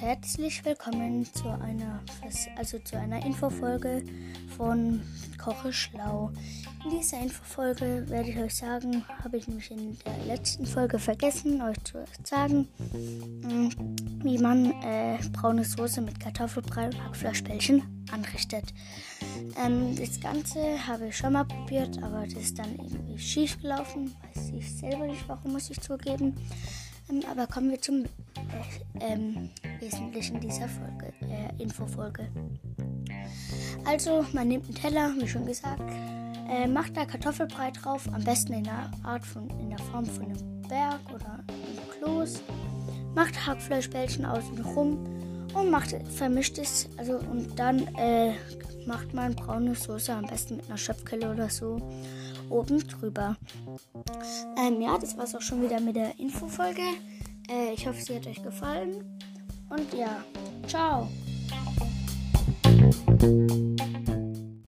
herzlich willkommen zu einer, also zu einer Infofolge von Koche Schlau. In dieser Infofolge werde ich euch sagen, habe ich nämlich in der letzten Folge vergessen, euch zu sagen, mm, wie man äh, braune Soße mit Kartoffelbrei und Hackfleischbällchen anrichtet. Ähm, das Ganze habe ich schon mal probiert, aber das ist dann irgendwie schief gelaufen. Weiß ich selber nicht, warum muss ich zugeben. Ähm, aber kommen wir zum äh, ähm, Wesentlichen dieser Folge, äh, Infofolge. Also, man nimmt einen Teller, wie schon gesagt, äh, macht da Kartoffelbrei drauf, am besten in der Art von, in der Form von einem Berg oder einem Kloß. Macht Hackfleischbällchen außen rum und macht, vermischt es, also und dann äh, macht man braune Soße, am besten mit einer Schöpfkelle oder so, oben drüber. Ähm, ja, das war's auch schon wieder mit der Infofolge. Äh, ich hoffe, sie hat euch gefallen. Und ja, ciao.